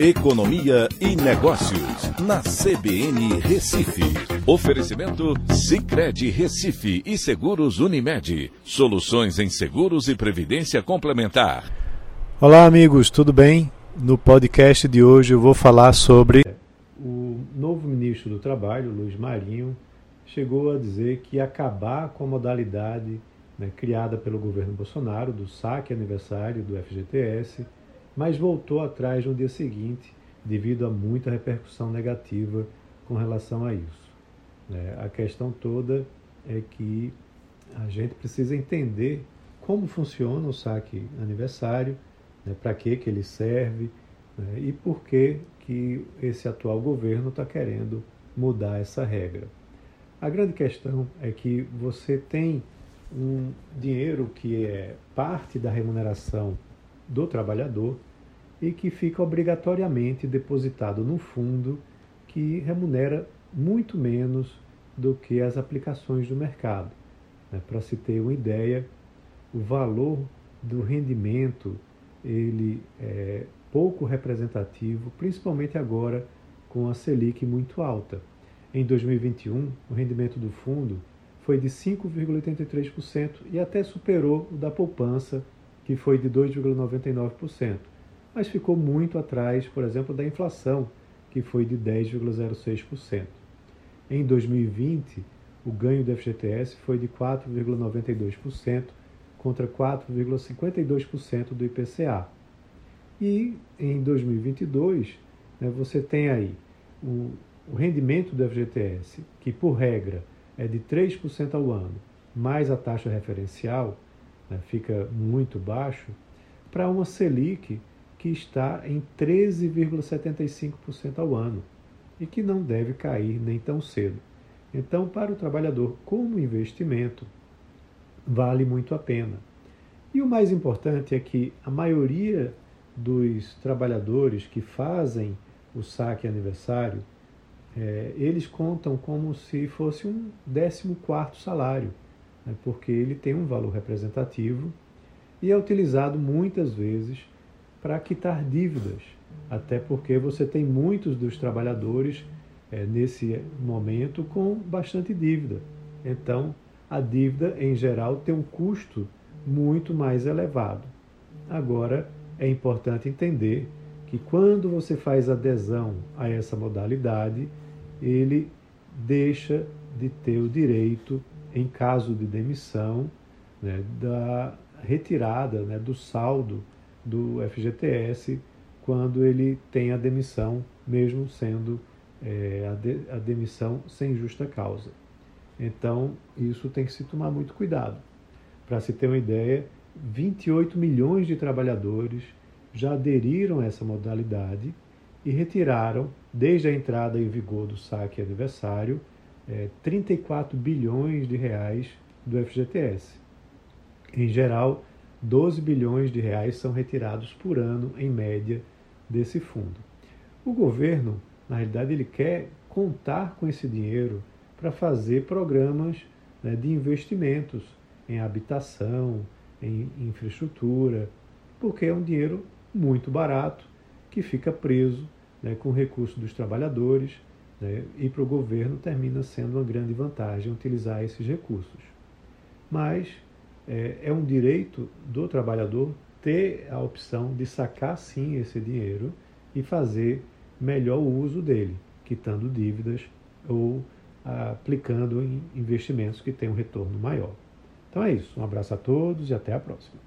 Economia e Negócios, na CBN Recife. Oferecimento Cicred Recife e Seguros Unimed. Soluções em seguros e previdência complementar. Olá, amigos, tudo bem? No podcast de hoje eu vou falar sobre. O novo ministro do Trabalho, Luiz Marinho, chegou a dizer que acabar com a modalidade né, criada pelo governo Bolsonaro do saque aniversário do FGTS mas voltou atrás no dia seguinte devido a muita repercussão negativa com relação a isso. É, a questão toda é que a gente precisa entender como funciona o saque aniversário, né, para que, que ele serve né, e por que, que esse atual governo está querendo mudar essa regra. A grande questão é que você tem um dinheiro que é parte da remuneração do trabalhador e que fica obrigatoriamente depositado no fundo que remunera muito menos do que as aplicações do mercado. Né? Para se ter uma ideia, o valor do rendimento ele é pouco representativo, principalmente agora com a Selic muito alta. Em 2021, o rendimento do fundo foi de 5,83% e até superou o da poupança, que foi de 2,99% mas ficou muito atrás, por exemplo, da inflação, que foi de 10,06%. Em 2020, o ganho do FGTS foi de 4,92% contra 4,52% do IPCA. E em 2022, né, você tem aí o, o rendimento do FGTS, que por regra é de 3% ao ano, mais a taxa referencial, né, fica muito baixo, para uma Selic que está em 13,75% ao ano e que não deve cair nem tão cedo. Então, para o trabalhador, como investimento, vale muito a pena. E o mais importante é que a maioria dos trabalhadores que fazem o saque aniversário, é, eles contam como se fosse um 14 salário, né, porque ele tem um valor representativo e é utilizado muitas vezes para quitar dívidas, até porque você tem muitos dos trabalhadores é, nesse momento com bastante dívida. Então, a dívida, em geral, tem um custo muito mais elevado. Agora, é importante entender que quando você faz adesão a essa modalidade, ele deixa de ter o direito, em caso de demissão, né, da retirada né, do saldo do FGTS quando ele tem a demissão, mesmo sendo é, a, de, a demissão sem justa causa. Então, isso tem que se tomar muito cuidado. Para se ter uma ideia, 28 milhões de trabalhadores já aderiram a essa modalidade e retiraram, desde a entrada em vigor do saque aniversário, é, 34 bilhões de reais do FGTS. Em geral, 12 bilhões de reais são retirados por ano, em média, desse fundo. O governo, na realidade, ele quer contar com esse dinheiro para fazer programas né, de investimentos em habitação, em infraestrutura, porque é um dinheiro muito barato que fica preso né, com o recurso dos trabalhadores né, e para o governo termina sendo uma grande vantagem utilizar esses recursos. Mas é, é um direito do trabalhador ter a opção de sacar sim esse dinheiro e fazer melhor o uso dele, quitando dívidas ou aplicando em investimentos que tenham um retorno maior. Então é isso. Um abraço a todos e até a próxima.